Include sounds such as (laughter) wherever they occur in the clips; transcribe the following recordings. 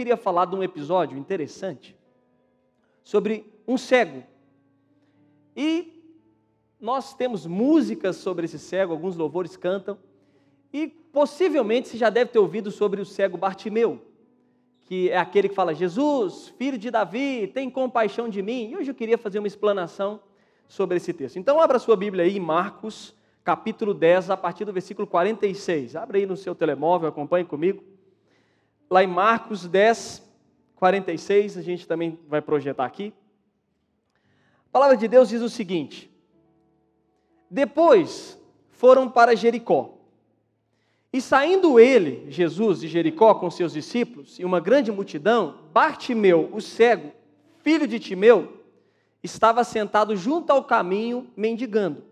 queria falar de um episódio interessante sobre um cego. E nós temos músicas sobre esse cego, alguns louvores cantam, e possivelmente você já deve ter ouvido sobre o cego Bartimeu, que é aquele que fala: Jesus, filho de Davi, tem compaixão de mim. E hoje eu queria fazer uma explanação sobre esse texto. Então, abra sua Bíblia aí em Marcos, capítulo 10, a partir do versículo 46. Abra aí no seu telemóvel, acompanhe comigo. Lá em Marcos 10, 46, a gente também vai projetar aqui. A palavra de Deus diz o seguinte: Depois foram para Jericó. E saindo ele, Jesus, de Jericó com seus discípulos e uma grande multidão, Bartimeu, o cego, filho de Timeu, estava sentado junto ao caminho, mendigando.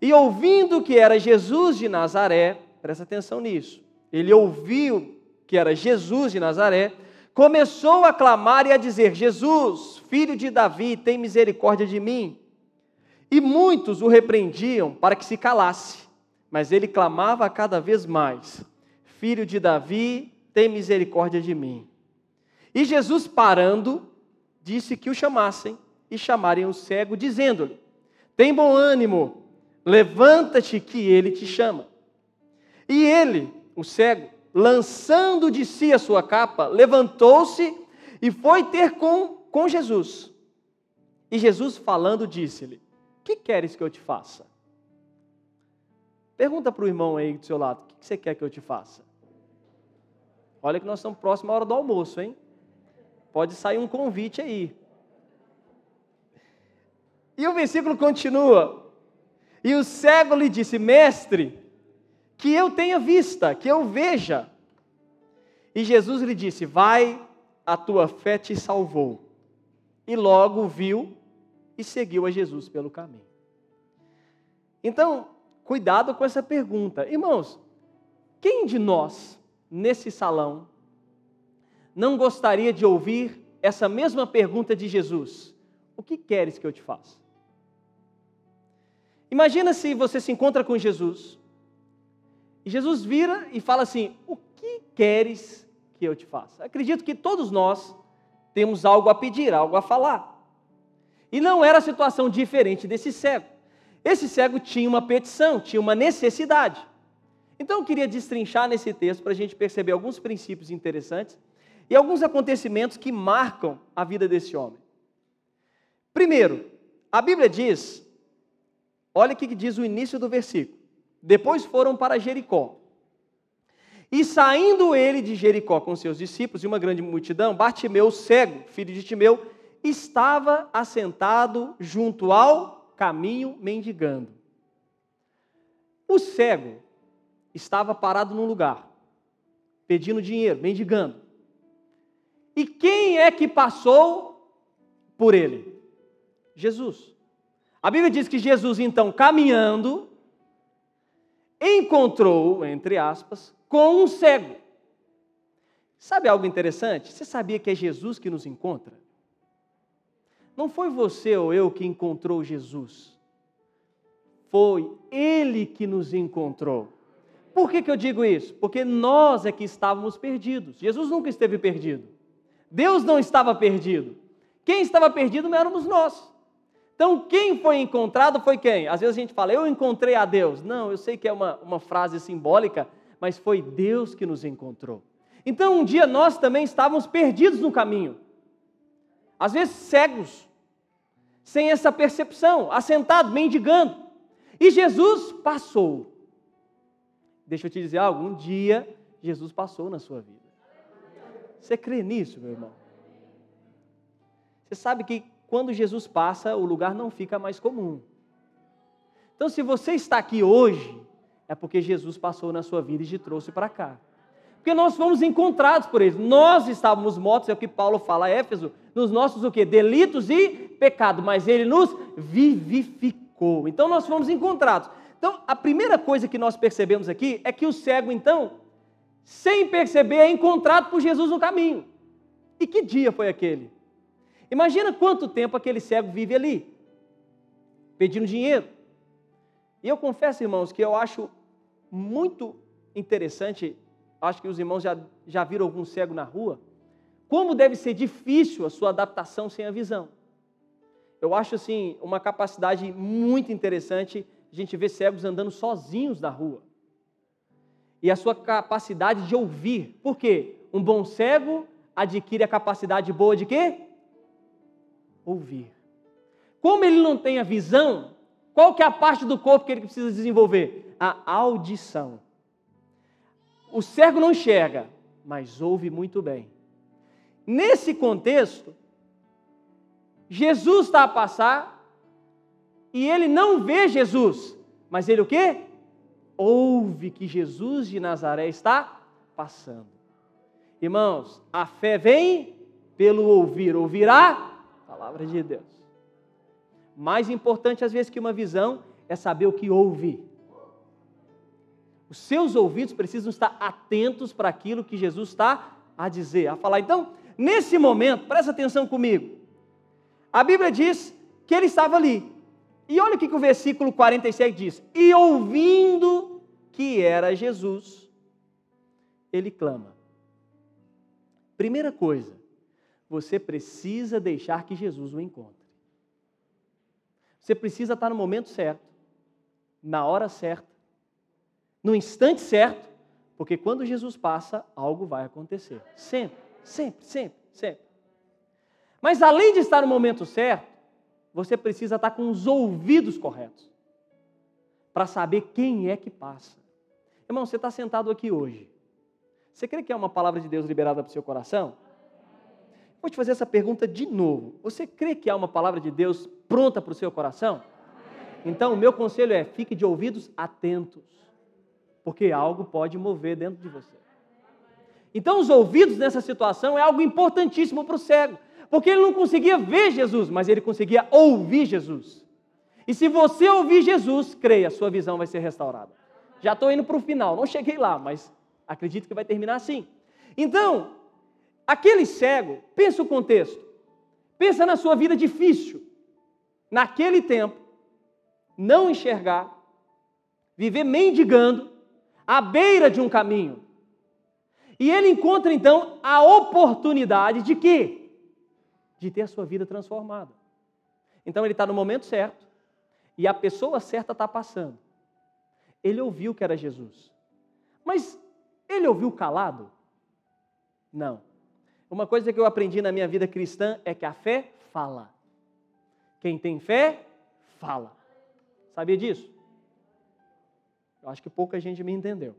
E ouvindo que era Jesus de Nazaré, presta atenção nisso, ele ouviu que era Jesus de Nazaré, começou a clamar e a dizer: Jesus, filho de Davi, tem misericórdia de mim. E muitos o repreendiam para que se calasse, mas ele clamava cada vez mais: Filho de Davi, tem misericórdia de mim. E Jesus, parando, disse que o chamassem e chamarem o cego, dizendo-lhe: Tem bom ânimo, levanta-te que ele te chama. E ele, o cego, lançando de si a sua capa, levantou-se e foi ter com, com Jesus. E Jesus, falando, disse-lhe: Que queres que eu te faça? Pergunta para o irmão aí do seu lado: O que você quer que eu te faça? Olha que nós estamos próximos à hora do almoço, hein? Pode sair um convite aí. E o versículo continua. E o cego lhe disse: Mestre, que eu tenha vista, que eu veja. E Jesus lhe disse: Vai, a tua fé te salvou. E logo viu e seguiu a Jesus pelo caminho. Então, cuidado com essa pergunta. Irmãos, quem de nós, nesse salão, não gostaria de ouvir essa mesma pergunta de Jesus? O que queres que eu te faça? Imagina se você se encontra com Jesus e Jesus vira e fala assim: O que queres que eu te faça? Acredito que todos nós temos algo a pedir, algo a falar. E não era situação diferente desse cego. Esse cego tinha uma petição, tinha uma necessidade. Então eu queria destrinchar nesse texto para a gente perceber alguns princípios interessantes e alguns acontecimentos que marcam a vida desse homem. Primeiro, a Bíblia diz, olha o que diz o início do versículo. Depois foram para Jericó. E saindo ele de Jericó com seus discípulos e uma grande multidão, Bartimeu, cego, filho de Timeu, estava assentado junto ao caminho mendigando. O cego estava parado num lugar, pedindo dinheiro, mendigando. E quem é que passou por ele? Jesus. A Bíblia diz que Jesus, então, caminhando, encontrou, entre aspas, com um cego. Sabe algo interessante? Você sabia que é Jesus que nos encontra? Não foi você ou eu que encontrou Jesus. Foi Ele que nos encontrou. Por que, que eu digo isso? Porque nós é que estávamos perdidos. Jesus nunca esteve perdido. Deus não estava perdido. Quem estava perdido não éramos nós. Então, quem foi encontrado foi quem? Às vezes a gente fala, eu encontrei a Deus. Não, eu sei que é uma, uma frase simbólica, mas foi Deus que nos encontrou. Então, um dia nós também estávamos perdidos no caminho. Às vezes cegos, sem essa percepção, assentado, mendigando. E Jesus passou. Deixa eu te dizer algo, um dia Jesus passou na sua vida. Você crê nisso, meu irmão? Você sabe que quando Jesus passa, o lugar não fica mais comum. Então, se você está aqui hoje, é porque Jesus passou na sua vida e te trouxe para cá. Porque nós fomos encontrados por ele. Nós estávamos mortos, é o que Paulo fala a Éfeso, nos nossos o quê? Delitos e pecado, mas ele nos vivificou. Então nós fomos encontrados. Então, a primeira coisa que nós percebemos aqui é que o cego, então, sem perceber, é encontrado por Jesus no caminho. E que dia foi aquele? Imagina quanto tempo aquele cego vive ali, pedindo dinheiro. E eu confesso, irmãos, que eu acho muito interessante acho que os irmãos já, já viram algum cego na rua, como deve ser difícil a sua adaptação sem a visão. Eu acho assim uma capacidade muito interessante a gente ver cegos andando sozinhos na rua. E a sua capacidade de ouvir. Por quê? Um bom cego adquire a capacidade boa de quê? Ouvir. Como ele não tem a visão, qual que é a parte do corpo que ele precisa desenvolver? A audição. O cego não enxerga, mas ouve muito bem. Nesse contexto, Jesus está a passar e ele não vê Jesus, mas ele o quê? Ouve que Jesus de Nazaré está passando. Irmãos, a fé vem pelo ouvir, ouvirá palavra de Deus. Mais importante às vezes que uma visão é saber o que ouve. Os seus ouvidos precisam estar atentos para aquilo que Jesus está a dizer, a falar. Então, nesse momento, presta atenção comigo. A Bíblia diz que ele estava ali. E olha o que o versículo 47 diz: E ouvindo que era Jesus, ele clama. Primeira coisa, você precisa deixar que Jesus o encontre. Você precisa estar no momento certo, na hora certa, no instante certo, porque quando Jesus passa, algo vai acontecer. Sempre, sempre, sempre, sempre. Mas além de estar no momento certo, você precisa estar com os ouvidos corretos para saber quem é que passa. Irmão, você está sentado aqui hoje. Você crê que é uma palavra de Deus liberada para o seu coração? Vou te fazer essa pergunta de novo. Você crê que há uma palavra de Deus pronta para o seu coração? Então, o meu conselho é: fique de ouvidos atentos, porque algo pode mover dentro de você. Então, os ouvidos nessa situação é algo importantíssimo para o cego, porque ele não conseguia ver Jesus, mas ele conseguia ouvir Jesus. E se você ouvir Jesus, creia, sua visão vai ser restaurada. Já estou indo para o final, não cheguei lá, mas acredito que vai terminar assim. Então, Aquele cego, pensa o contexto. Pensa na sua vida difícil. Naquele tempo, não enxergar, viver mendigando, à beira de um caminho. E ele encontra então a oportunidade de quê? De ter a sua vida transformada. Então ele está no momento certo e a pessoa certa está passando. Ele ouviu que era Jesus. Mas ele ouviu calado? Não. Uma coisa que eu aprendi na minha vida cristã é que a fé fala. Quem tem fé, fala. Sabia disso? Eu acho que pouca gente me entendeu.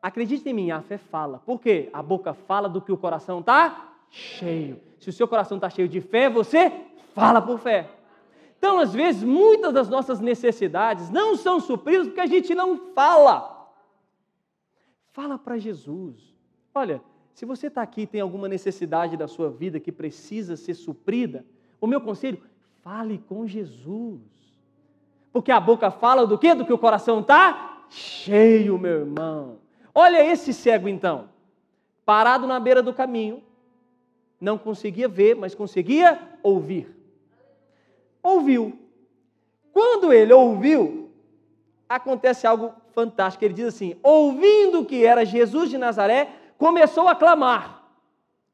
Acredite em mim, a fé fala. Por quê? A boca fala do que o coração está cheio. Se o seu coração está cheio de fé, você fala por fé. Então, às vezes, muitas das nossas necessidades não são supridas porque a gente não fala. Fala para Jesus. Olha, se você está aqui e tem alguma necessidade da sua vida que precisa ser suprida, o meu conselho, fale com Jesus. Porque a boca fala do quê? Do que o coração está cheio, meu irmão. Olha esse cego então, parado na beira do caminho, não conseguia ver, mas conseguia ouvir. Ouviu. Quando ele ouviu, acontece algo fantástico. Ele diz assim: ouvindo que era Jesus de Nazaré, começou a clamar.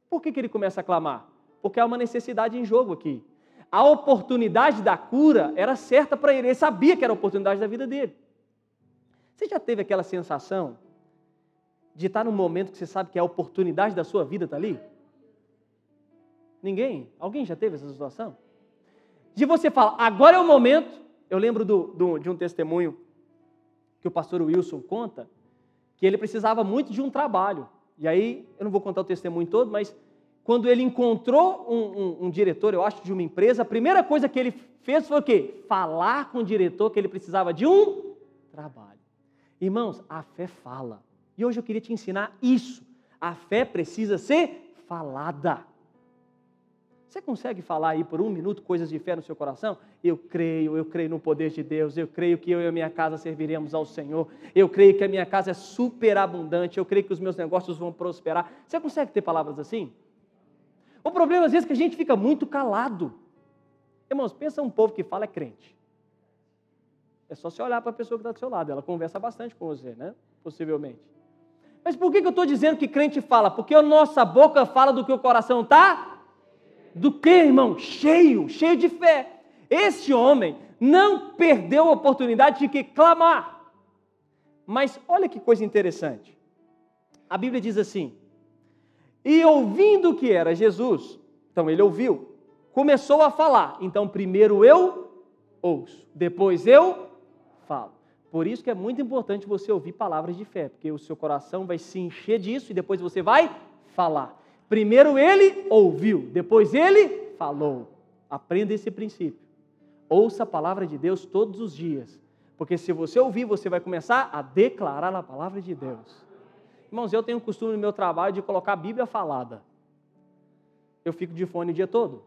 Por que, que ele começa a clamar? Porque há uma necessidade em jogo aqui. A oportunidade da cura era certa para ele, ele sabia que era a oportunidade da vida dele. Você já teve aquela sensação de estar num momento que você sabe que a oportunidade da sua vida está ali? Ninguém? Alguém já teve essa situação? De você falar, agora é o momento. Eu lembro do, do, de um testemunho que o pastor Wilson conta, que ele precisava muito de um trabalho. E aí, eu não vou contar o testemunho todo, mas quando ele encontrou um, um, um, diretor, eu acho, de uma empresa, a primeira coisa que ele fez foi o quê? Falar com o diretor que ele precisava de um trabalho. Irmãos, a fé fala. E hoje eu queria te ensinar isso. A fé precisa ser falada. Você consegue falar aí por um minuto coisas de fé no seu coração? Eu creio, eu creio no poder de Deus, eu creio que eu e a minha casa serviremos ao Senhor, eu creio que a minha casa é superabundante, eu creio que os meus negócios vão prosperar. Você consegue ter palavras assim? O problema às vezes é que a gente fica muito calado. Irmãos, pensa um povo que fala é crente. É só você olhar para a pessoa que está do seu lado, ela conversa bastante com você, né? Possivelmente. Mas por que, que eu estou dizendo que crente fala? Porque a nossa boca fala do que o coração está? Do que, irmão? Cheio, cheio de fé. Esse homem não perdeu a oportunidade de que clamar. Mas olha que coisa interessante. A Bíblia diz assim: E ouvindo que era Jesus, então ele ouviu, começou a falar. Então primeiro eu ouço, depois eu falo. Por isso que é muito importante você ouvir palavras de fé, porque o seu coração vai se encher disso e depois você vai falar. Primeiro ele ouviu, depois ele falou. Aprenda esse princípio. Ouça a palavra de Deus todos os dias, porque se você ouvir, você vai começar a declarar a palavra de Deus. Irmãos, eu tenho o costume no meu trabalho de colocar a Bíblia falada. Eu fico de fone o dia todo.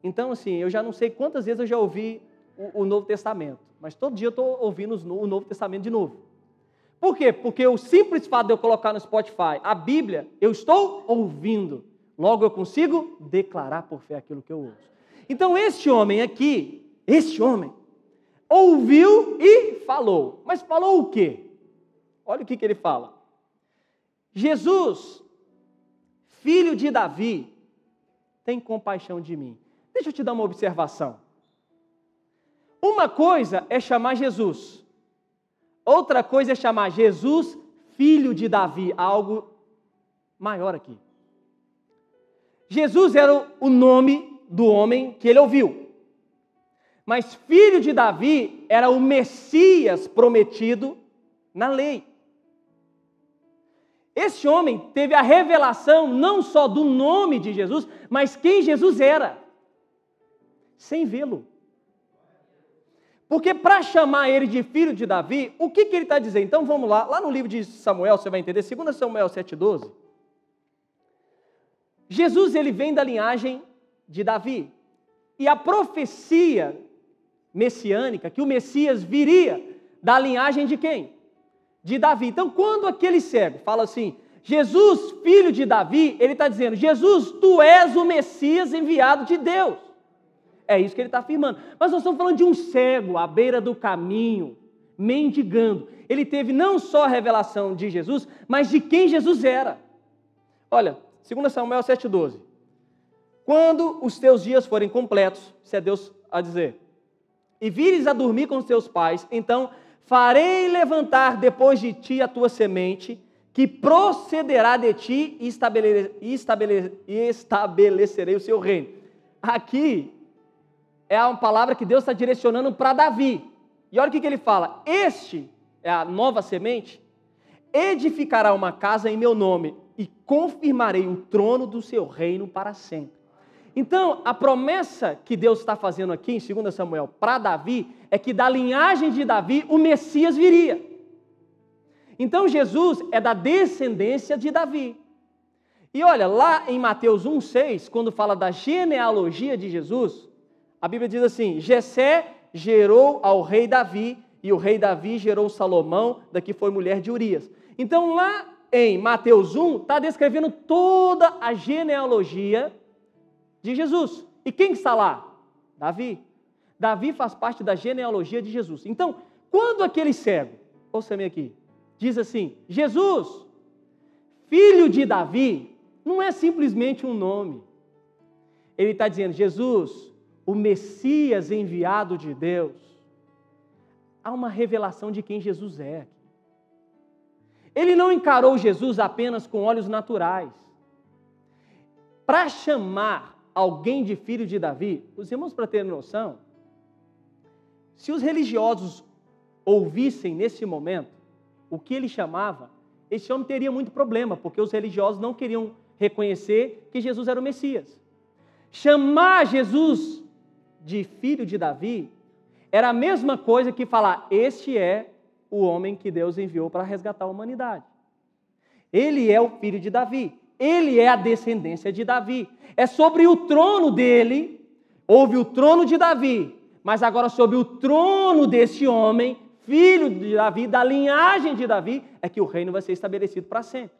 Então, assim, eu já não sei quantas vezes eu já ouvi o, o Novo Testamento mas todo dia eu estou ouvindo o Novo Testamento de novo. Por quê? Porque o simples fato de eu colocar no Spotify a Bíblia, eu estou ouvindo. Logo eu consigo declarar por fé aquilo que eu ouço. Então, este homem aqui, este homem, ouviu e falou. Mas falou o quê? Olha o que, que ele fala. Jesus, filho de Davi, tem compaixão de mim. Deixa eu te dar uma observação. Uma coisa é chamar Jesus, outra coisa é chamar Jesus filho de Davi, algo maior aqui. Jesus era o nome do homem que ele ouviu, mas filho de Davi era o Messias prometido na lei. Esse homem teve a revelação não só do nome de Jesus, mas quem Jesus era, sem vê-lo. Porque para chamar ele de filho de Davi, o que, que ele está dizendo? Então vamos lá, lá no livro de Samuel, você vai entender, 2 Samuel 7,12. Jesus ele vem da linhagem de Davi. E a profecia messiânica, que o Messias viria da linhagem de quem? De Davi. Então, quando aquele cego fala assim, Jesus, filho de Davi, ele está dizendo: Jesus, tu és o Messias enviado de Deus. É isso que ele está afirmando. Mas nós estamos falando de um cego à beira do caminho, mendigando. Ele teve não só a revelação de Jesus, mas de quem Jesus era. Olha, 2 Samuel 7,12. Quando os teus dias forem completos, se é Deus a dizer, e vires a dormir com os teus pais, então farei levantar depois de ti a tua semente, que procederá de ti e estabelecerei o seu reino. Aqui é uma palavra que Deus está direcionando para Davi. E olha o que, que ele fala: Este é a nova semente, edificará uma casa em meu nome e confirmarei o trono do seu reino para sempre. Então, a promessa que Deus está fazendo aqui em 2 Samuel para Davi é que da linhagem de Davi o Messias viria. Então, Jesus é da descendência de Davi. E olha, lá em Mateus 1,6, quando fala da genealogia de Jesus, a Bíblia diz assim: Jessé gerou ao rei Davi, e o rei Davi gerou Salomão, daqui foi mulher de Urias. Então, lá em Mateus 1, está descrevendo toda a genealogia de Jesus. E quem está lá? Davi. Davi faz parte da genealogia de Jesus. Então, quando aquele cego, ouça-me aqui, diz assim: Jesus, filho de Davi, não é simplesmente um nome. Ele está dizendo: Jesus, o Messias enviado de Deus, há uma revelação de quem Jesus é. Ele não encarou Jesus apenas com olhos naturais. Para chamar alguém de filho de Davi, os irmãos, para ter noção, se os religiosos ouvissem nesse momento o que ele chamava, esse homem teria muito problema, porque os religiosos não queriam reconhecer que Jesus era o Messias. Chamar Jesus de filho de Davi era a mesma coisa que falar: este é o homem que Deus enviou para resgatar a humanidade. Ele é o filho de Davi, ele é a descendência de Davi. É sobre o trono dele, houve o trono de Davi, mas agora sobre o trono desse homem, filho de Davi, da linhagem de Davi, é que o reino vai ser estabelecido para sempre.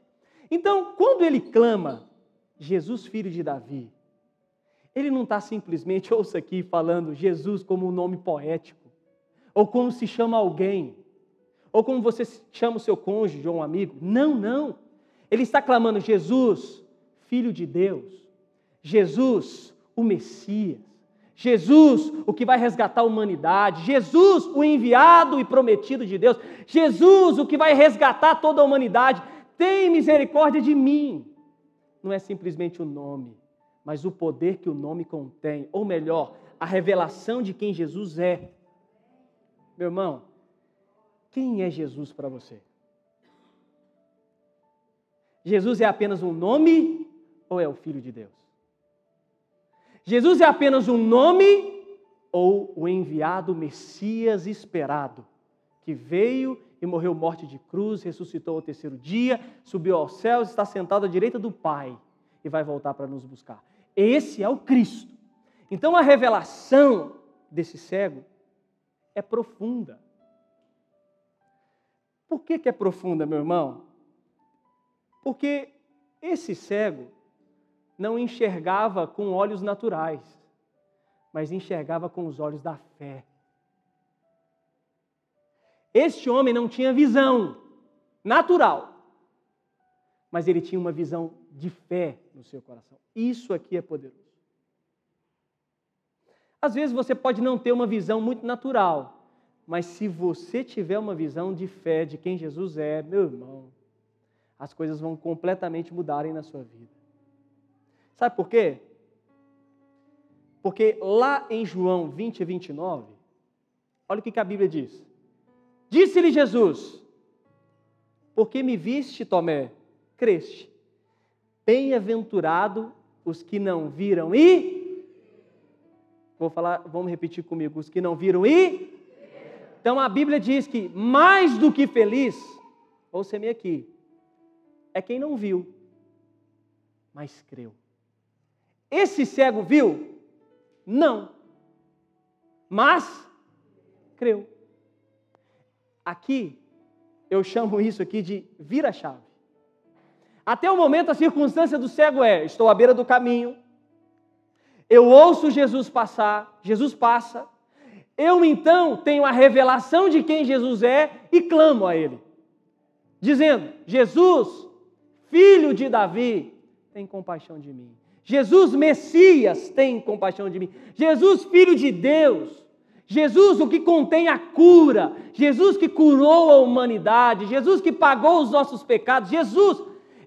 Então, quando ele clama, Jesus, filho de Davi, ele não está simplesmente, (laughs) ouça aqui, falando Jesus como um nome poético, ou como se chama alguém, ou como você chama o seu cônjuge ou um amigo. Não, não. Ele está clamando: Jesus, Filho de Deus. Jesus, o Messias. Jesus, o que vai resgatar a humanidade. Jesus, o enviado e prometido de Deus. Jesus, o que vai resgatar toda a humanidade. Tem misericórdia de mim. Não é simplesmente o nome, mas o poder que o nome contém. Ou melhor, a revelação de quem Jesus é. Meu irmão, quem é Jesus para você? Jesus é apenas um nome ou é o Filho de Deus? Jesus é apenas um nome ou o enviado Messias esperado, que veio e morreu morte de cruz, ressuscitou ao terceiro dia, subiu aos céus, está sentado à direita do Pai e vai voltar para nos buscar. Esse é o Cristo. Então a revelação desse cego é profunda. Por que, que é profunda, meu irmão? Porque esse cego não enxergava com olhos naturais, mas enxergava com os olhos da fé. Este homem não tinha visão natural, mas ele tinha uma visão de fé no seu coração. Isso aqui é poderoso. Às vezes você pode não ter uma visão muito natural, mas se você tiver uma visão de fé de quem Jesus é, meu irmão, as coisas vão completamente mudarem na sua vida. Sabe por quê? Porque lá em João 20 e 29, olha o que a Bíblia diz. Disse-lhe Jesus: Porque me viste, Tomé, creste. Bem-aventurado os que não viram e. Vou falar, vamos repetir comigo: os que não viram e. Então a Bíblia diz que mais do que feliz, ouça-me aqui, é quem não viu, mas creu. Esse cego viu? Não. Mas creu. Aqui, eu chamo isso aqui de vira-chave. Até o momento, a circunstância do cego é: estou à beira do caminho, eu ouço Jesus passar, Jesus passa, eu então tenho a revelação de quem Jesus é e clamo a Ele, dizendo: Jesus, filho de Davi, tem compaixão de mim. Jesus Messias tem compaixão de mim. Jesus, Filho de Deus. Jesus, o que contém a cura. Jesus que curou a humanidade. Jesus que pagou os nossos pecados. Jesus,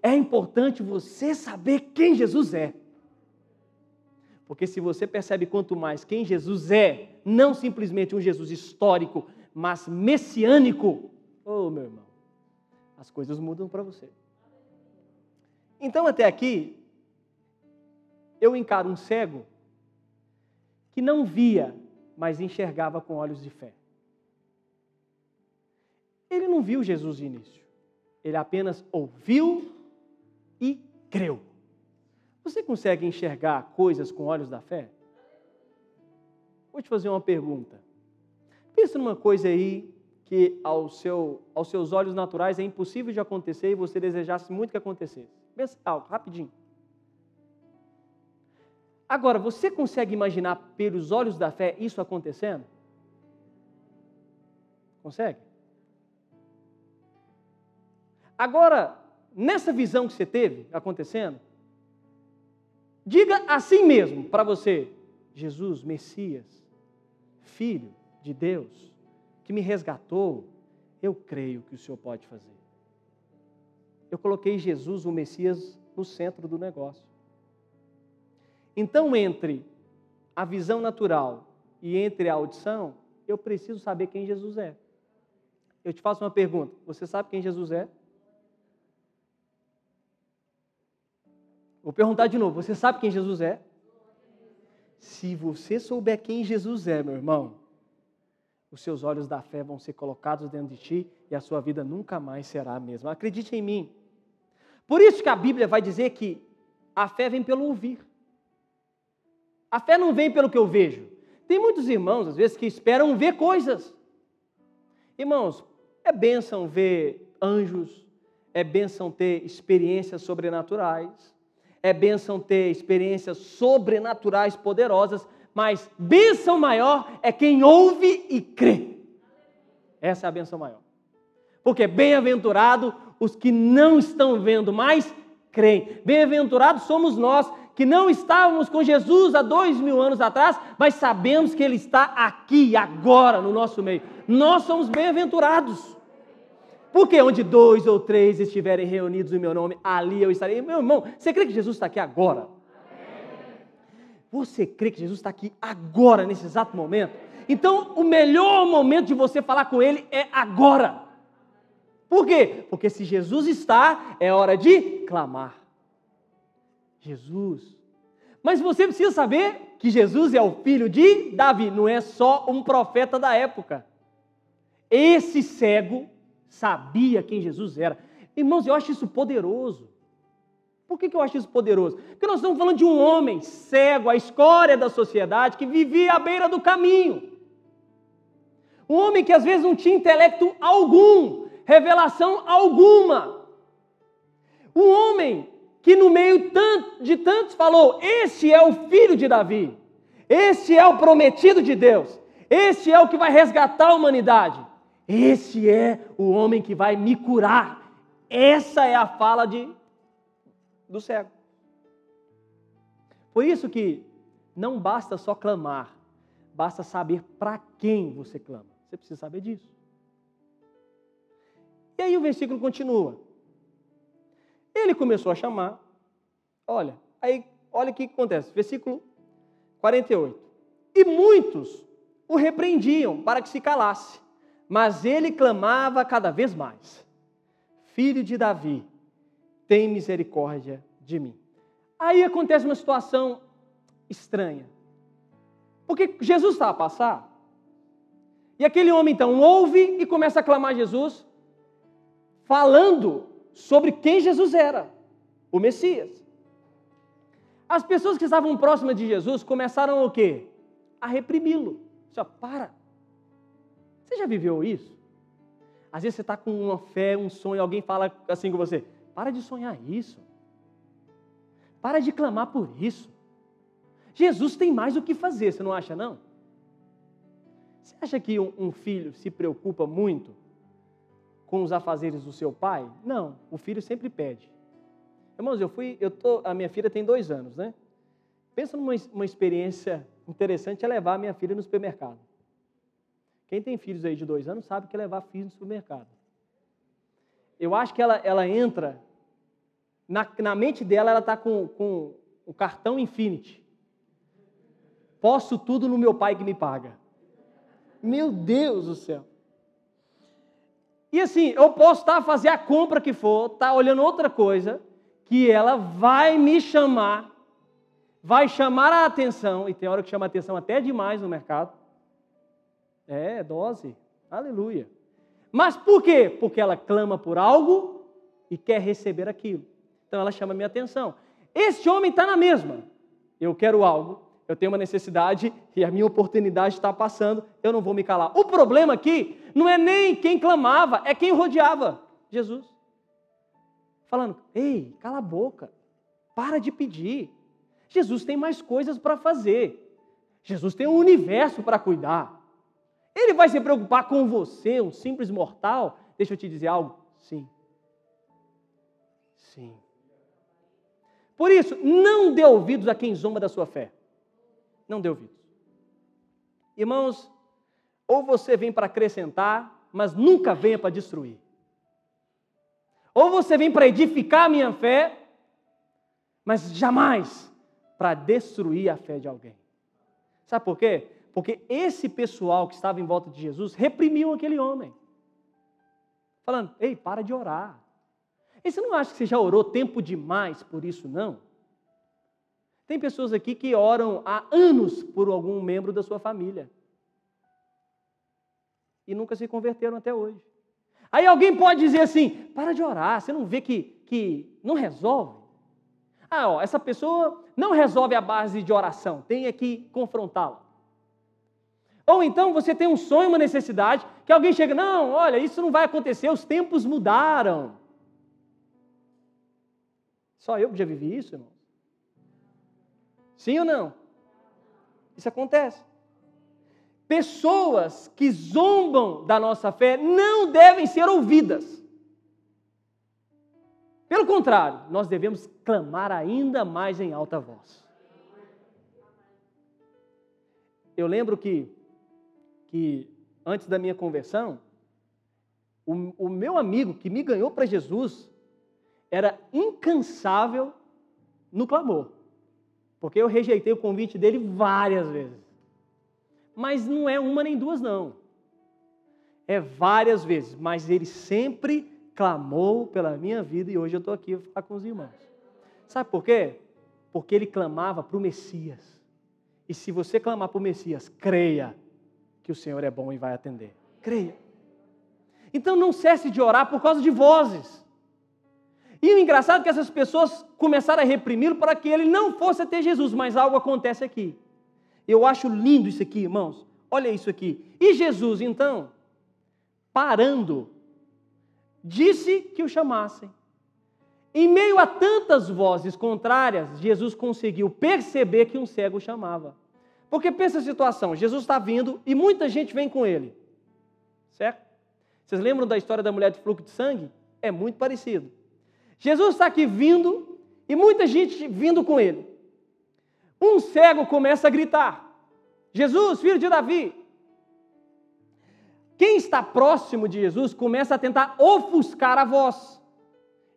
é importante você saber quem Jesus é. Porque se você percebe quanto mais quem Jesus é, não simplesmente um Jesus histórico, mas messiânico, oh meu irmão, as coisas mudam para você. Então, até aqui, eu encaro um cego que não via, mas enxergava com olhos de fé. Ele não viu Jesus de início, ele apenas ouviu e creu. Você consegue enxergar coisas com olhos da fé? Vou te fazer uma pergunta. Pensa numa coisa aí que ao seu, aos seus olhos naturais é impossível de acontecer e você desejasse muito que acontecesse. Pensa algo, rapidinho. Agora, você consegue imaginar pelos olhos da fé isso acontecendo? Consegue? Agora, nessa visão que você teve acontecendo, diga assim mesmo para você: Jesus, Messias, Filho de Deus, que me resgatou, eu creio que o Senhor pode fazer. Eu coloquei Jesus, o Messias, no centro do negócio. Então, entre a visão natural e entre a audição, eu preciso saber quem Jesus é. Eu te faço uma pergunta: você sabe quem Jesus é? Vou perguntar de novo: você sabe quem Jesus é? Se você souber quem Jesus é, meu irmão, os seus olhos da fé vão ser colocados dentro de ti e a sua vida nunca mais será a mesma. Acredite em mim. Por isso que a Bíblia vai dizer que a fé vem pelo ouvir. A fé não vem pelo que eu vejo. Tem muitos irmãos, às vezes, que esperam ver coisas. Irmãos, é bênção ver anjos, é bênção ter experiências sobrenaturais, é bênção ter experiências sobrenaturais poderosas, mas bênção maior é quem ouve e crê. Essa é a bênção maior. Porque bem-aventurado os que não estão vendo, mas creem. Bem-aventurados somos nós que não estávamos com Jesus há dois mil anos atrás, mas sabemos que Ele está aqui, agora, no nosso meio. Nós somos bem-aventurados. Porque onde dois ou três estiverem reunidos em meu nome, ali eu estarei. Meu irmão, você crê que Jesus está aqui agora? Você crê que Jesus está aqui agora, nesse exato momento? Então, o melhor momento de você falar com Ele é agora. Por quê? Porque se Jesus está, é hora de clamar. Jesus. Mas você precisa saber que Jesus é o filho de Davi, não é só um profeta da época. Esse cego sabia quem Jesus era. Irmãos, eu acho isso poderoso. Por que, que eu acho isso poderoso? Porque nós estamos falando de um homem cego, a escória da sociedade, que vivia à beira do caminho. Um homem que às vezes não tinha intelecto algum, revelação alguma. Um homem que no meio de tantos falou: Este é o filho de Davi, este é o prometido de Deus, este é o que vai resgatar a humanidade. Esse é o homem que vai me curar. Essa é a fala de, do cego. Por isso que não basta só clamar, basta saber para quem você clama. Você precisa saber disso. E aí o versículo continua. Ele começou a chamar. Olha, aí olha o que acontece. Versículo 48. E muitos o repreendiam para que se calasse. Mas ele clamava cada vez mais: Filho de Davi, tem misericórdia de mim. Aí acontece uma situação estranha. Porque Jesus estava a passar, e aquele homem então ouve e começa a clamar Jesus, falando sobre quem Jesus era, o Messias. As pessoas que estavam próximas de Jesus começaram o quê? A reprimi-lo. Só para. Você já viveu isso? Às vezes você está com uma fé, um sonho, alguém fala assim com você: para de sonhar isso. Para de clamar por isso. Jesus tem mais o que fazer, você não acha, não? Você acha que um, filho se preocupa muito com os afazeres do seu pai? Não, o filho sempre pede. Irmãos, eu fui, eu tô, a minha filha tem dois anos, né? Pensa numa uma experiência interessante é levar a minha filha no supermercado. Quem tem filhos aí de dois anos sabe que levar filhos no supermercado. Eu acho que ela, ela entra, na, na mente dela, ela está com, com o cartão Infinity. Posso tudo no meu pai que me paga. Meu Deus do céu. E assim, eu posso estar tá, fazer a compra que for, estar tá olhando outra coisa, que ela vai me chamar, vai chamar a atenção, e tem hora que chama a atenção até demais no mercado é, dose. Aleluia. Mas por quê? Porque ela clama por algo e quer receber aquilo. Então ela chama minha atenção. Este homem está na mesma. Eu quero algo, eu tenho uma necessidade e a minha oportunidade está passando, eu não vou me calar. O problema aqui não é nem quem clamava, é quem rodeava Jesus. Falando, ei, cala a boca, para de pedir. Jesus tem mais coisas para fazer. Jesus tem um universo para cuidar. Ele vai se preocupar com você, um simples mortal? Deixa eu te dizer algo. Sim. Sim. Por isso, não dê ouvidos a quem zomba da sua fé. Não dê ouvidos. Irmãos, ou você vem para acrescentar, mas nunca venha para destruir. Ou você vem para edificar a minha fé, mas jamais para destruir a fé de alguém. Sabe por quê? Porque esse pessoal que estava em volta de Jesus reprimiu aquele homem. Falando, ei, para de orar. E você não acha que você já orou tempo demais por isso, não? Tem pessoas aqui que oram há anos por algum membro da sua família. E nunca se converteram até hoje. Aí alguém pode dizer assim: para de orar, você não vê que, que não resolve? Ah, ó, essa pessoa não resolve a base de oração, tem que confrontá-la. Ou então você tem um sonho, uma necessidade, que alguém chega, não, olha, isso não vai acontecer, os tempos mudaram. Só eu já vivi isso, irmão? Sim ou não? Isso acontece. pessoas que zombam da nossa fé não devem ser ouvidas. Pelo contrário, nós devemos clamar ainda mais em alta voz. Eu lembro que, que antes da minha conversão, o, o meu amigo que me ganhou para Jesus era incansável no clamor, porque eu rejeitei o convite dele várias vezes. Mas não é uma nem duas, não. É várias vezes, mas ele sempre clamou pela minha vida e hoje eu estou aqui para falar com os irmãos. Sabe por quê? Porque ele clamava para o Messias. E se você clamar para o Messias, creia que o Senhor é bom e vai atender. Creia. Então não cesse de orar por causa de vozes. E o engraçado é que essas pessoas começaram a reprimi-lo para que ele não fosse até Jesus, mas algo acontece aqui. Eu acho lindo isso aqui, irmãos. Olha isso aqui. E Jesus, então, parando disse que o chamassem. Em meio a tantas vozes contrárias, Jesus conseguiu perceber que um cego chamava. Porque pensa a situação: Jesus está vindo e muita gente vem com ele. Certo? Vocês lembram da história da mulher de fluxo de sangue? É muito parecido. Jesus está aqui vindo e muita gente vindo com ele. Um cego começa a gritar: Jesus, filho de Davi, quem está próximo de Jesus começa a tentar ofuscar a voz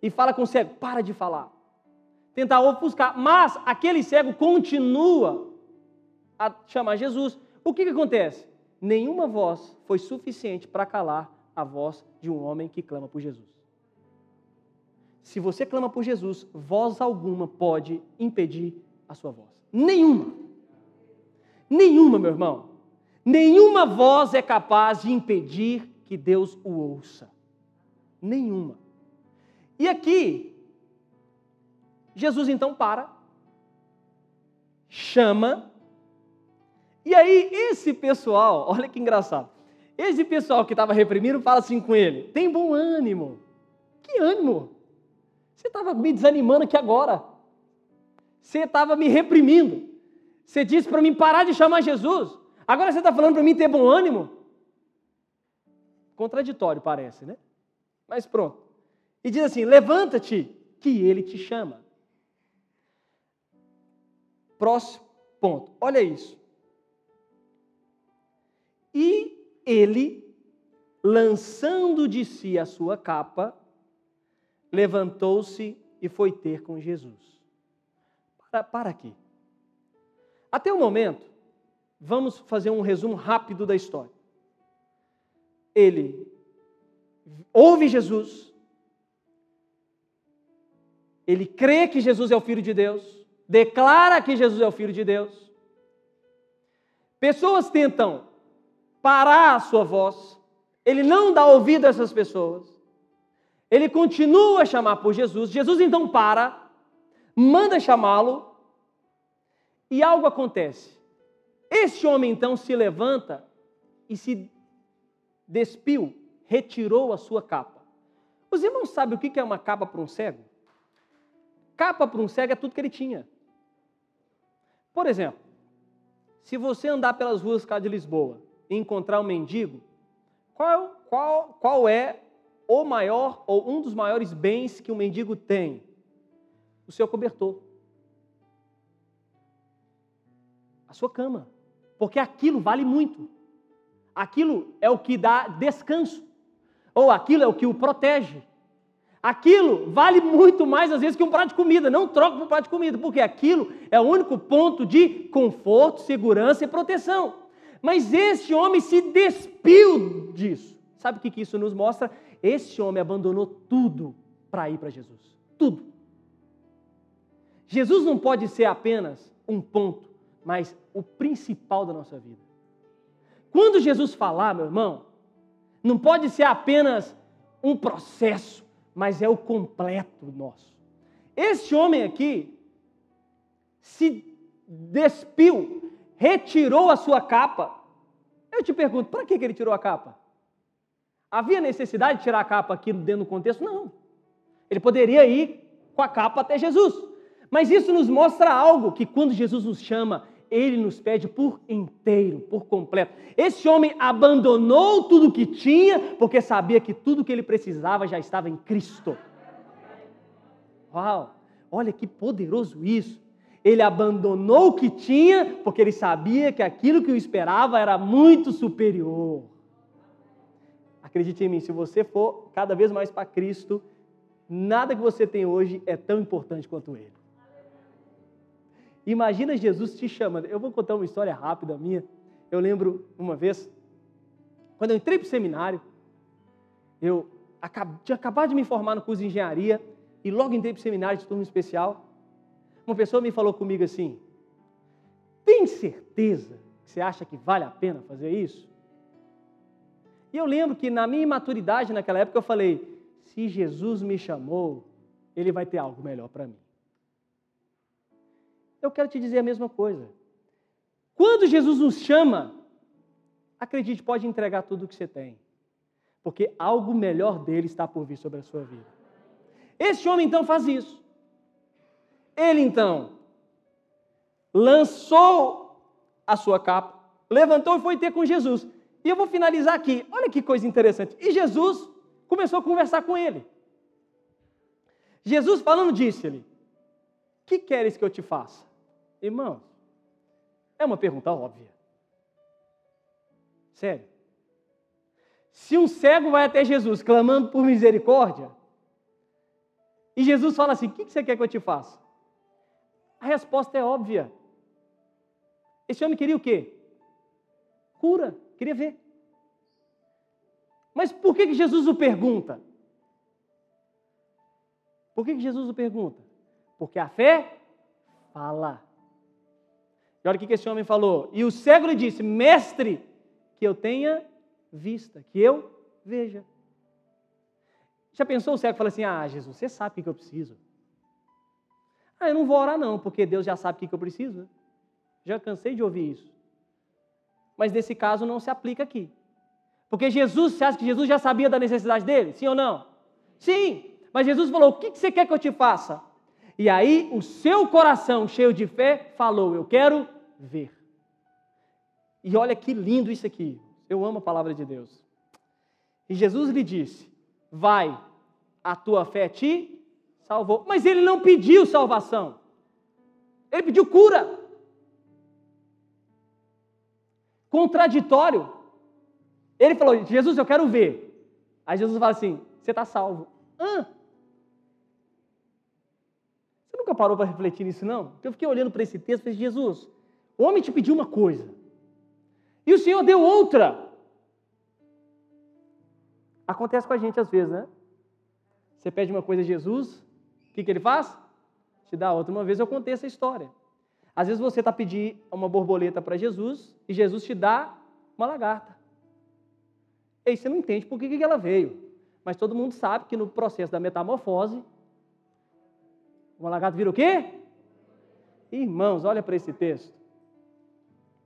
e fala com o cego: para de falar. Tentar ofuscar, mas aquele cego continua a chamar Jesus. O que, que acontece? Nenhuma voz foi suficiente para calar a voz de um homem que clama por Jesus. Se você clama por Jesus, voz alguma pode impedir a sua voz. Nenhuma. Nenhuma, meu irmão. Nenhuma voz é capaz de impedir que Deus o ouça. Nenhuma. E aqui, Jesus então para, chama, e aí esse pessoal, (laughs) olha que engraçado, esse pessoal que estava reprimindo fala assim com ele: tem bom ânimo. Que ânimo? Você estava me desanimando aqui agora. Você estava me reprimindo. Você disse para mim parar de chamar Jesus. Agora você está falando para mim ter bom ânimo? Contraditório parece, né? Mas pronto. E diz assim: levanta-te, que ele te chama. Próximo ponto. Olha isso. E ele, lançando de si a sua capa, levantou-se e foi ter com Jesus. Para, para aqui. Até o momento, Vamos fazer um resumo rápido da história. Ele ouve Jesus, ele crê que Jesus é o Filho de Deus, declara que Jesus é o Filho de Deus. Pessoas tentam parar a sua voz, ele não dá ouvido a essas pessoas, ele continua a chamar por Jesus, Jesus então para, manda chamá-lo, e algo acontece. Este homem então se levanta e se despiu, retirou a sua capa. Os irmãos sabem o que é uma capa para um cego? Capa para um cego é tudo que ele tinha. Por exemplo, se você andar pelas ruas de Lisboa encontrar um mendigo, qual, qual, qual é o maior ou um dos maiores bens que um mendigo tem? O seu cobertor. A sua cama porque aquilo vale muito. Aquilo é o que dá descanso, ou aquilo é o que o protege. Aquilo vale muito mais às vezes que um prato de comida. Não troca por um prato de comida, porque aquilo é o único ponto de conforto, segurança e proteção. Mas este homem se despiu disso. Sabe o que isso nos mostra? Este homem abandonou tudo para ir para Jesus. Tudo. Jesus não pode ser apenas um ponto mas o principal da nossa vida. Quando Jesus falar, meu irmão, não pode ser apenas um processo, mas é o completo nosso. Este homem aqui se despiu, retirou a sua capa. Eu te pergunto, para que ele tirou a capa? Havia necessidade de tirar a capa aqui dentro do contexto? Não. Ele poderia ir com a capa até Jesus. Mas isso nos mostra algo que quando Jesus nos chama, ele nos pede por inteiro, por completo. Esse homem abandonou tudo o que tinha, porque sabia que tudo que ele precisava já estava em Cristo. Uau! Olha que poderoso isso. Ele abandonou o que tinha, porque ele sabia que aquilo que o esperava era muito superior. Acredite em mim, se você for cada vez mais para Cristo, nada que você tem hoje é tão importante quanto ele. Imagina Jesus te chamando. Eu vou contar uma história rápida minha. Eu lembro uma vez, quando eu entrei para o seminário, eu tinha acabado de me formar no curso de engenharia e logo entrei para o seminário de turma especial. Uma pessoa me falou comigo assim: Tem certeza que você acha que vale a pena fazer isso? E eu lembro que na minha imaturidade naquela época eu falei: Se Jesus me chamou, Ele vai ter algo melhor para mim. Eu quero te dizer a mesma coisa. Quando Jesus nos chama, acredite, pode entregar tudo o que você tem, porque algo melhor dele está por vir sobre a sua vida. Este homem então faz isso. Ele então lançou a sua capa, levantou e foi ter com Jesus. E eu vou finalizar aqui. Olha que coisa interessante. E Jesus começou a conversar com ele. Jesus falando disse-lhe: Que queres que eu te faça? Irmãos, é uma pergunta óbvia. Sério. Se um cego vai até Jesus clamando por misericórdia, e Jesus fala assim: O que você quer que eu te faça? A resposta é óbvia. Esse homem queria o quê? Cura, queria ver. Mas por que, que Jesus o pergunta? Por que, que Jesus o pergunta? Porque a fé fala. E olha o que esse homem falou. E o cego lhe disse: Mestre, que eu tenha vista, que eu veja. Já pensou o cego fala assim: Ah, Jesus, você sabe o que eu preciso. Ah, eu não vou orar não, porque Deus já sabe o que eu preciso. Né? Já cansei de ouvir isso. Mas nesse caso não se aplica aqui. Porque Jesus, você acha que Jesus já sabia da necessidade dele? Sim ou não? Sim. Mas Jesus falou: O que você quer que eu te faça? E aí o seu coração cheio de fé falou: Eu quero ver. E olha que lindo isso aqui. Eu amo a palavra de Deus. E Jesus lhe disse: Vai, a tua fé te salvou. Mas ele não pediu salvação. Ele pediu cura. Contraditório. Ele falou: Jesus, eu quero ver. Aí Jesus fala assim: Você está salvo. Hã? Você nunca parou para refletir nisso, não? Eu fiquei olhando para esse texto e falei: Jesus, o homem te pediu uma coisa, e o Senhor deu outra. Acontece com a gente às vezes, né? Você pede uma coisa a Jesus, que, que ele faz? Te dá outra. Uma vez eu contei essa história. Às vezes você está pedindo uma borboleta para Jesus e Jesus te dá uma lagarta. E aí você não entende por que, que ela veio. Mas todo mundo sabe que no processo da metamorfose, uma lagarta vira o quê? Irmãos, olha para esse texto.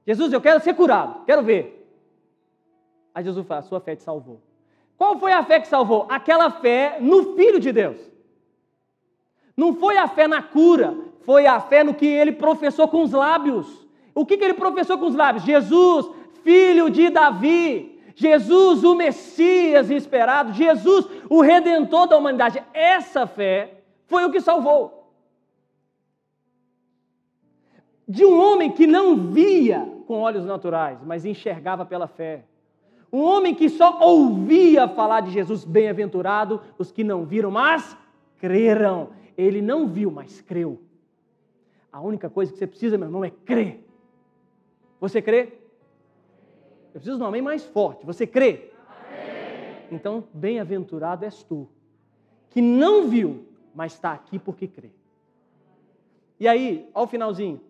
Jesus, eu quero ser curado, quero ver. Aí Jesus fala: sua fé te salvou. Qual foi a fé que salvou? Aquela fé no Filho de Deus. Não foi a fé na cura, foi a fé no que ele professou com os lábios. O que, que ele professou com os lábios? Jesus, filho de Davi. Jesus, o Messias esperado. Jesus, o redentor da humanidade. Essa fé foi o que salvou. de um homem que não via com olhos naturais, mas enxergava pela fé. Um homem que só ouvia falar de Jesus, bem-aventurado os que não viram, mas creram. Ele não viu, mas creu. A única coisa que você precisa, meu irmão, é crer. Você crê? Eu preciso de um amém mais forte. Você crê? Então, bem-aventurado és tu, que não viu, mas está aqui porque crê. E aí, ao finalzinho,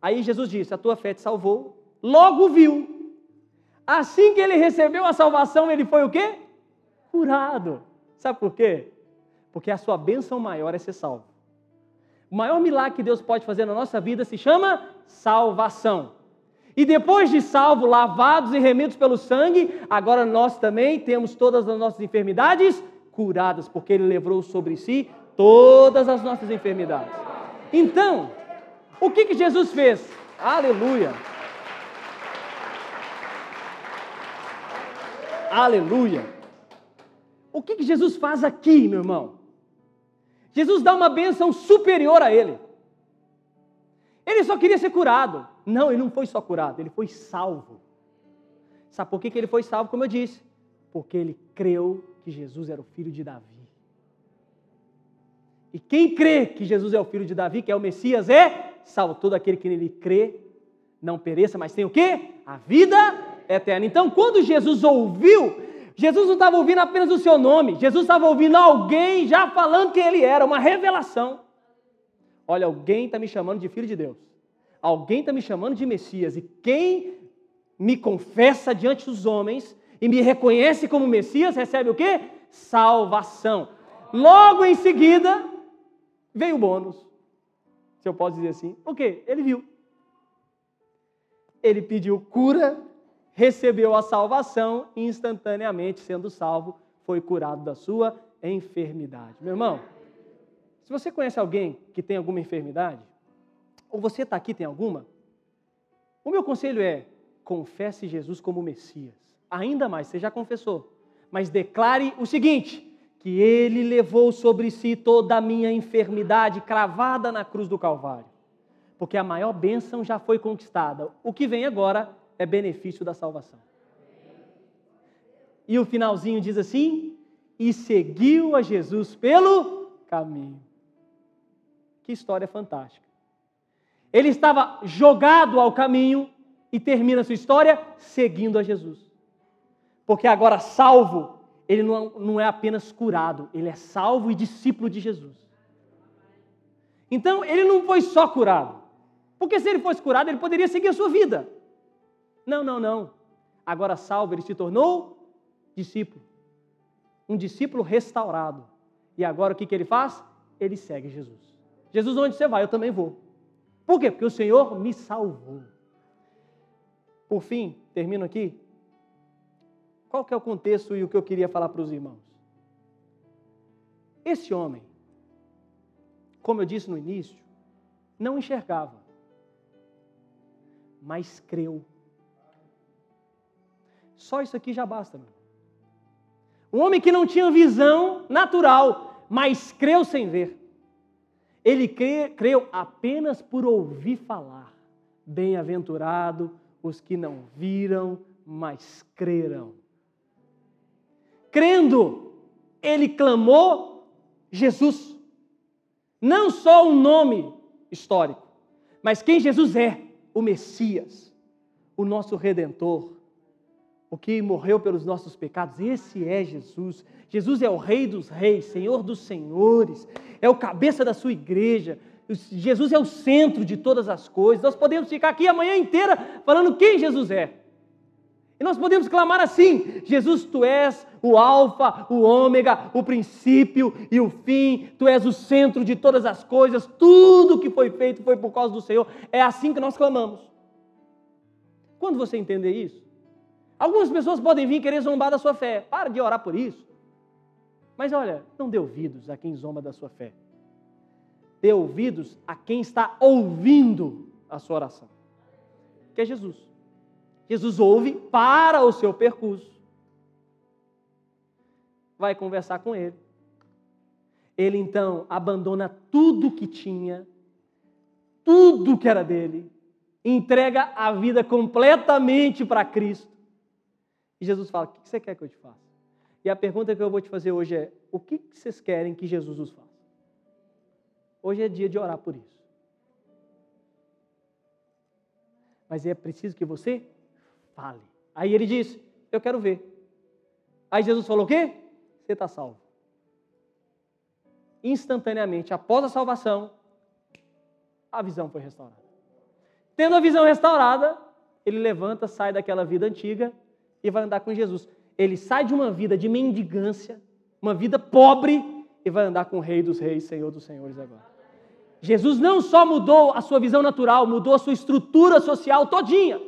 Aí Jesus disse: A tua fé te salvou. Logo viu. Assim que ele recebeu a salvação, ele foi o quê? Curado. Sabe por quê? Porque a sua bênção maior é ser salvo. O maior milagre que Deus pode fazer na nossa vida se chama salvação. E depois de salvo, lavados e remidos pelo sangue, agora nós também temos todas as nossas enfermidades curadas, porque Ele levou sobre si todas as nossas enfermidades. Então, O que, que Jesus fez? Aleluia! Aleluia! O que, que Jesus faz aqui, meu irmão? Jesus dá uma bênção superior a ele. Ele só queria ser curado. Não, ele não foi só curado, ele foi salvo. Sabe por que, que ele foi salvo? Como eu disse, porque ele creu que Jesus era o filho de Davi. E quem crê que Jesus é o filho de Davi, que é o Messias, é salvo. Todo aquele que nele crê, não pereça, mas tem o quê? A vida eterna. Então, quando Jesus ouviu, Jesus não estava ouvindo apenas o seu nome, Jesus estava ouvindo alguém já falando quem ele era, uma revelação. Olha, alguém está me chamando de filho de Deus. Alguém está me chamando de Messias. E quem me confessa diante dos homens e me reconhece como Messias, recebe o quê? Salvação. Logo em seguida, veio o bônus. Se eu posso dizer assim. O quê? Ele viu. Ele pediu cura, recebeu a salvação e instantaneamente, sendo salvo, foi curado da sua enfermidade. Meu irmão, se você conhece alguém que tem alguma enfermidade, ou você está aqui tem alguma, o meu conselho é confesse Jesus como Messias. Ainda mais, você já confessou, mas declare o seguinte: que ele levou sobre si toda a minha enfermidade cravada na cruz do Calvário. Porque a maior bênção já foi conquistada. O que vem agora é benefício da salvação. E o finalzinho diz assim: e seguiu a Jesus pelo caminho. Que história fantástica. Ele estava jogado ao caminho e termina sua história seguindo a Jesus. Porque agora salvo, ele não, não é apenas curado, ele é salvo e discípulo de Jesus. Então, ele não foi só curado. Porque se ele fosse curado, ele poderia seguir a sua vida. Não, não, não. Agora salvo, ele se tornou discípulo. Um discípulo restaurado. E agora o que, que ele faz? Ele segue Jesus. Jesus, onde você vai, eu também vou. Por quê? Porque o Senhor me salvou. Por fim, termino aqui. Qual que é o contexto e o que eu queria falar para os irmãos? Esse homem, como eu disse no início, não enxergava, mas creu. Só isso aqui já basta. Meu. Um homem que não tinha visão natural, mas creu sem ver. Ele creu apenas por ouvir falar. Bem-aventurado os que não viram, mas creram. Crendo, ele clamou Jesus. Não só um nome histórico, mas quem Jesus é, o Messias, o nosso redentor, o que morreu pelos nossos pecados. Esse é Jesus. Jesus é o Rei dos Reis, Senhor dos Senhores, é o cabeça da sua igreja. Jesus é o centro de todas as coisas. Nós podemos ficar aqui a manhã inteira falando quem Jesus é. E nós podemos clamar assim: Jesus, tu és o Alfa, o Ômega, o princípio e o fim, tu és o centro de todas as coisas, tudo que foi feito foi por causa do Senhor. É assim que nós clamamos. Quando você entender isso, Algumas pessoas podem vir querer zombar da sua fé. Para de orar por isso. Mas olha, não dê ouvidos a quem zomba da sua fé. Dê ouvidos a quem está ouvindo a sua oração. Que é Jesus. Jesus ouve para o seu percurso. Vai conversar com ele. Ele então abandona tudo que tinha, tudo que era dele, entrega a vida completamente para Cristo e Jesus fala: O que você quer que eu te faça? E a pergunta que eu vou te fazer hoje é: O que vocês querem que Jesus nos faça? Hoje é dia de orar por isso. Mas é preciso que você fale. Aí ele disse: Eu quero ver. Aí Jesus falou: O quê? Você está salvo. Instantaneamente, após a salvação, a visão foi restaurada. Tendo a visão restaurada, ele levanta, sai daquela vida antiga e vai andar com Jesus. Ele sai de uma vida de mendigância, uma vida pobre, e vai andar com o Rei dos Reis, Senhor dos Senhores agora. Jesus não só mudou a sua visão natural, mudou a sua estrutura social todinha.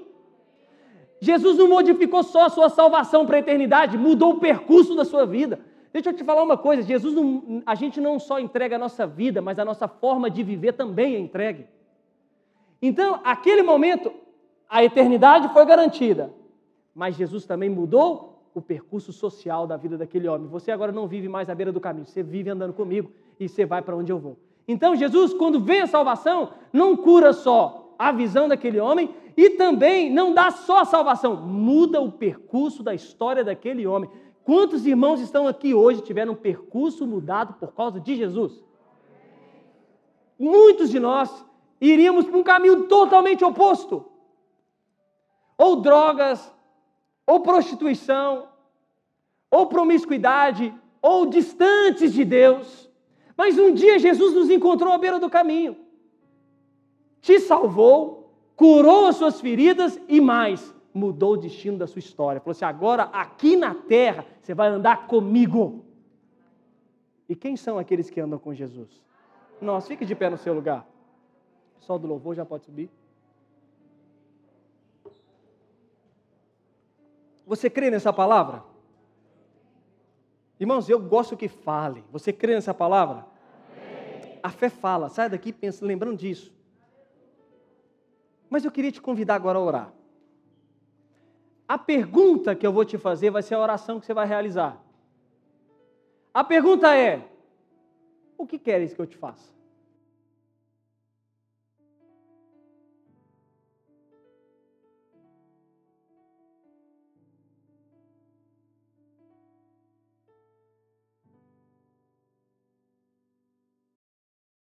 Jesus não modificou só a sua salvação para a eternidade, mudou o percurso da sua vida. Deixa eu te falar uma coisa: Jesus, não, a gente não só entrega a nossa vida, mas a nossa forma de viver também é entregue. Então, aquele momento, a eternidade foi garantida, mas Jesus também mudou o percurso social da vida daquele homem. Você agora não vive mais à beira do caminho, você vive andando comigo e você vai para onde eu vou. Então, Jesus, quando vem a salvação, não cura só a visão daquele homem e também não dá só a salvação, muda o percurso da história daquele homem. Quantos irmãos estão aqui hoje tiveram um percurso mudado por causa de Jesus? Muitos de nós iríamos para um caminho totalmente oposto. Ou drogas, ou prostituição, ou promiscuidade, ou distantes de Deus. Mas um dia Jesus nos encontrou à beira do caminho, te salvou, curou as suas feridas e mais, mudou o destino da sua história. Falou assim: agora aqui na terra você vai andar comigo. E quem são aqueles que andam com Jesus? Nós, fique de pé no seu lugar. O pessoal do louvor já pode subir. Você crê nessa palavra? Irmãos, eu gosto que fale. Você crê nessa palavra? Amém. A fé fala. Sai daqui pensa, lembrando disso. Mas eu queria te convidar agora a orar. A pergunta que eu vou te fazer vai ser a oração que você vai realizar. A pergunta é: o que queres que eu te faça?